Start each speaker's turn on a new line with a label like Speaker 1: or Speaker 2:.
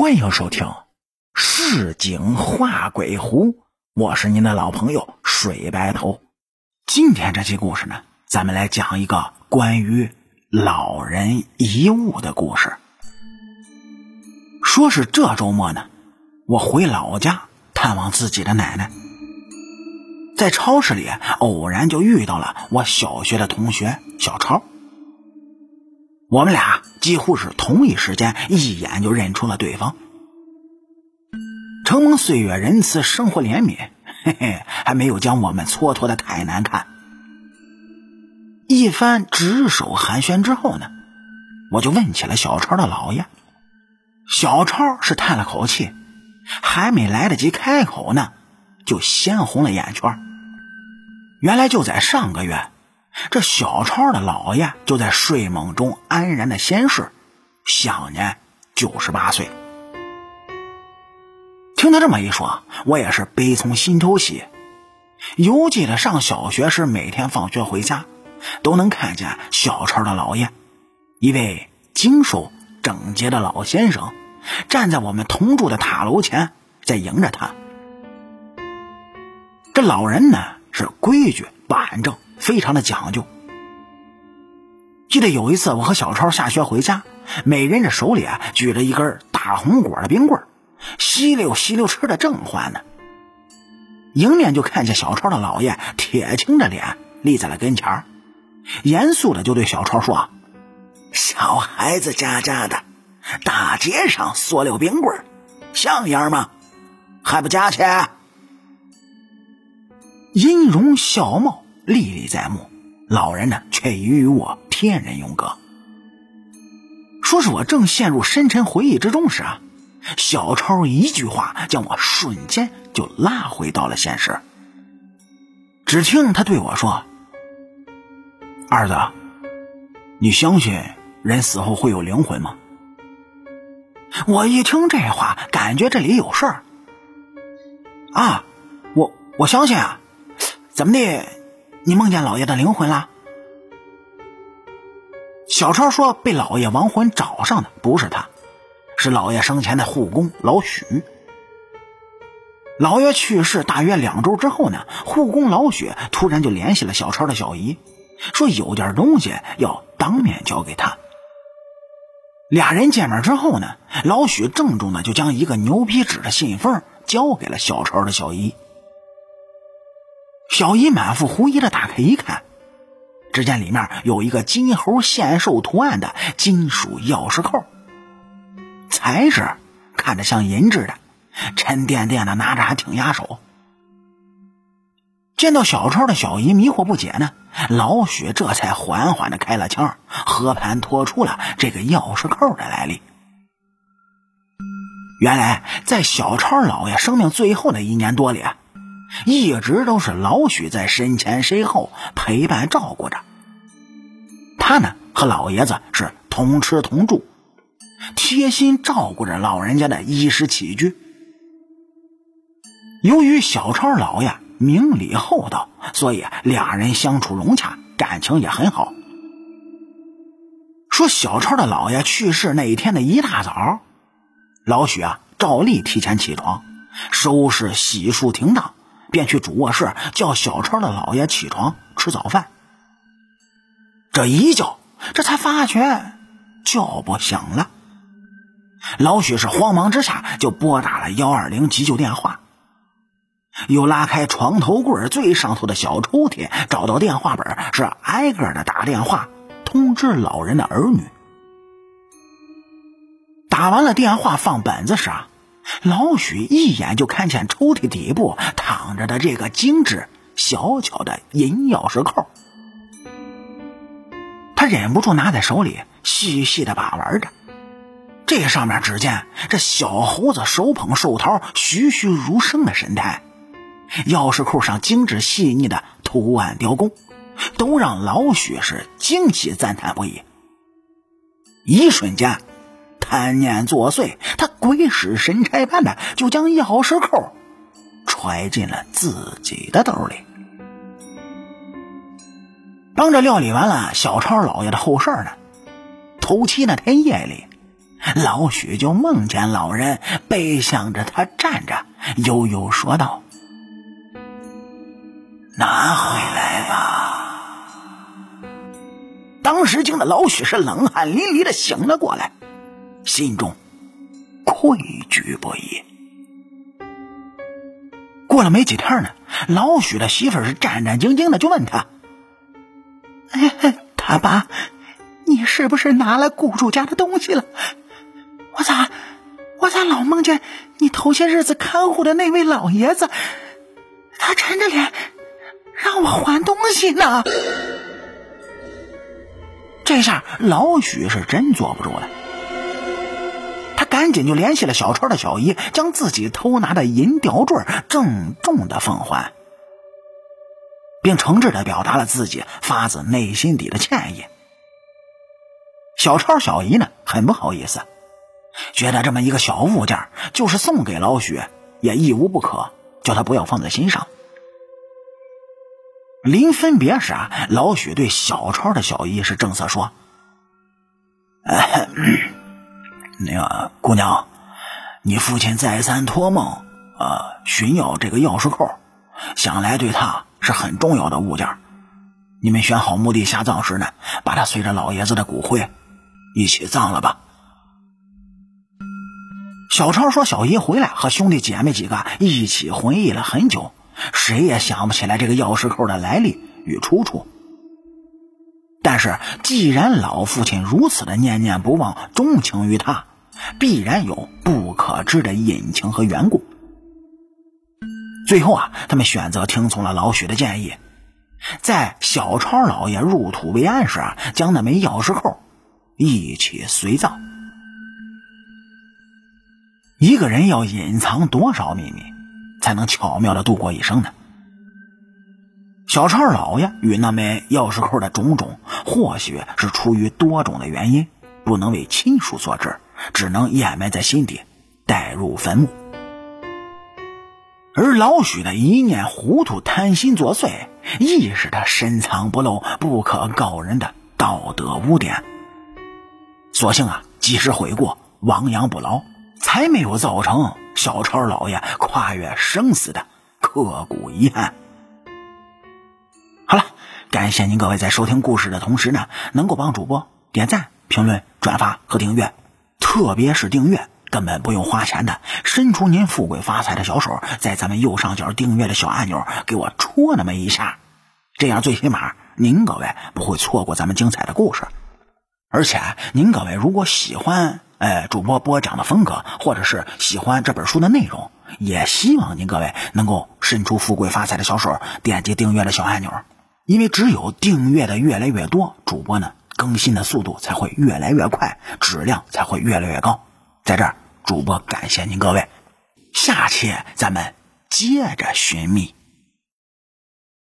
Speaker 1: 欢迎收听《市井画鬼狐》，我是您的老朋友水白头。今天这期故事呢，咱们来讲一个关于老人遗物的故事。说是这周末呢，我回老家探望自己的奶奶，在超市里偶然就遇到了我小学的同学小超。我们俩几乎是同一时间，一眼就认出了对方。承蒙岁月仁慈，生活怜悯，嘿嘿，还没有将我们蹉跎的太难看。一番指手寒暄之后呢，我就问起了小超的姥爷。小超是叹了口气，还没来得及开口呢，就鲜红了眼圈。原来就在上个月。这小超的姥爷就在睡梦中安然的仙逝，享年九十八岁。听他这么一说，我也是悲从心头起。犹记得上小学时，每天放学回家，都能看见小超的姥爷，一位精瘦整洁的老先生，站在我们同住的塔楼前，在迎着他。这老人呢，是规矩板正。非常的讲究。记得有一次，我和小超下学回家，每人这手里啊举着一根大红果的冰棍稀溜稀溜吃的正欢呢。迎面就看见小超的姥爷铁青着脸立在了跟前严肃的就对小超说：“小孩子家家的，大街上塑料冰棍像样吗？还不加钱？”音容笑貌。历历在目，老人呢却与我天人永隔。说是我正陷入深沉回忆之中时啊，小超一句话将我瞬间就拉回到了现实。只听他对我说：“二子，你相信人死后会有灵魂吗？”我一听这话，感觉这里有事儿。啊，我我相信啊，怎么的？你梦见老爷的灵魂了？小超说：“被老爷亡魂找上的不是他，是老爷生前的护工老许。老爷去世大约两周之后呢，护工老许突然就联系了小超的小姨，说有点东西要当面交给他。俩人见面之后呢，老许郑重的就将一个牛皮纸的信封交给了小超的小姨。”小姨满腹狐疑的打开一看，只见里面有一个金猴献寿图案的金属钥匙扣，材质看着像银质的，沉甸甸的，拿着还挺压手。见到小超的小姨迷惑不解呢，老许这才缓缓的开了腔，和盘托出了这个钥匙扣的来历。原来，在小超老爷生命最后的一年多里。一直都是老许在身前身后陪伴照顾着他呢，和老爷子是同吃同住，贴心照顾着老人家的衣食起居。由于小超老爷明理厚道，所以俩人相处融洽，感情也很好。说小超的老爷去世那一天的一大早，老许啊照例提前起床，收拾洗漱停当。便去主卧室叫小超的姥爷起床吃早饭。这一叫，这才发觉叫不响了。老许是慌忙之下就拨打了幺二零急救电话，又拉开床头柜最上头的小抽屉，找到电话本，是挨个的打电话通知老人的儿女。打完了电话，放本子时啊。老许一眼就看见抽屉底部躺着的这个精致小巧的银钥匙扣，他忍不住拿在手里细细的把玩着。这上面只见这小猴子手捧寿桃，栩栩如生的神态，钥匙扣上精致细腻的图案雕工，都让老许是惊喜赞叹不已。一瞬间。贪念作祟，他鬼使神差般的就将钥匙扣揣进了自己的兜里。帮着料理完了小超老爷的后事呢，头七那天夜里，老许就梦见老人背向着他站着，悠悠说道：“拿回来吧。”当时惊的老许是冷汗淋漓的醒了过来，心中愧惧不已。过了没几天呢，老许的媳妇是战战兢兢的，就问他：“哎他爸，你是不是拿了雇主家的东西了？”我咋，我咋老梦见你头些日子看护的那位老爷子，他沉着脸让我还东西呢？这下老许是真坐不住了，紧就联系了小川的小姨，将自己偷拿的银吊坠郑重的奉还，并诚挚的表达了自己发自内心底的歉意。小超小姨呢，很不好意思。觉得这么一个小物件，就是送给老许，也一无不可，叫他不要放在心上。临分别时啊，老许对小超的小姨是正色说：“ 那个姑娘，你父亲再三托梦，呃，寻要这个钥匙扣，想来对他是很重要的物件。你们选好墓地下葬时呢，把他随着老爷子的骨灰一起葬了吧。”小超说：“小姨回来，和兄弟姐妹几个一起回忆了很久，谁也想不起来这个钥匙扣的来历与出处。但是，既然老父亲如此的念念不忘、钟情于他，必然有不可知的隐情和缘故。最后啊，他们选择听从了老许的建议，在小超老爷入土为安时啊，将那枚钥匙扣一起随葬。”一个人要隐藏多少秘密，才能巧妙的度过一生呢？小超老爷与那枚钥匙扣的种种，或许是出于多种的原因，不能为亲属所知，只能掩埋在心底，带入坟墓。而老许的一念糊涂、贪心作祟，亦是他深藏不露、不可告人的道德污点。所幸啊，及时悔过，亡羊补牢。才没有造成小超老爷跨越生死的刻骨遗憾。好了，感谢您各位在收听故事的同时呢，能够帮主播点赞、评论、转发和订阅，特别是订阅，根本不用花钱的，伸出您富贵发财的小手，在咱们右上角订阅的小按钮给我戳那么一下，这样最起码您各位不会错过咱们精彩的故事。而且您各位如果喜欢。哎，主播播讲的风格，或者是喜欢这本书的内容，也希望您各位能够伸出富贵发财的小手，点击订阅的小按钮。因为只有订阅的越来越多，主播呢更新的速度才会越来越快，质量才会越来越高。在这儿，主播感谢您各位，下期咱们接着寻觅。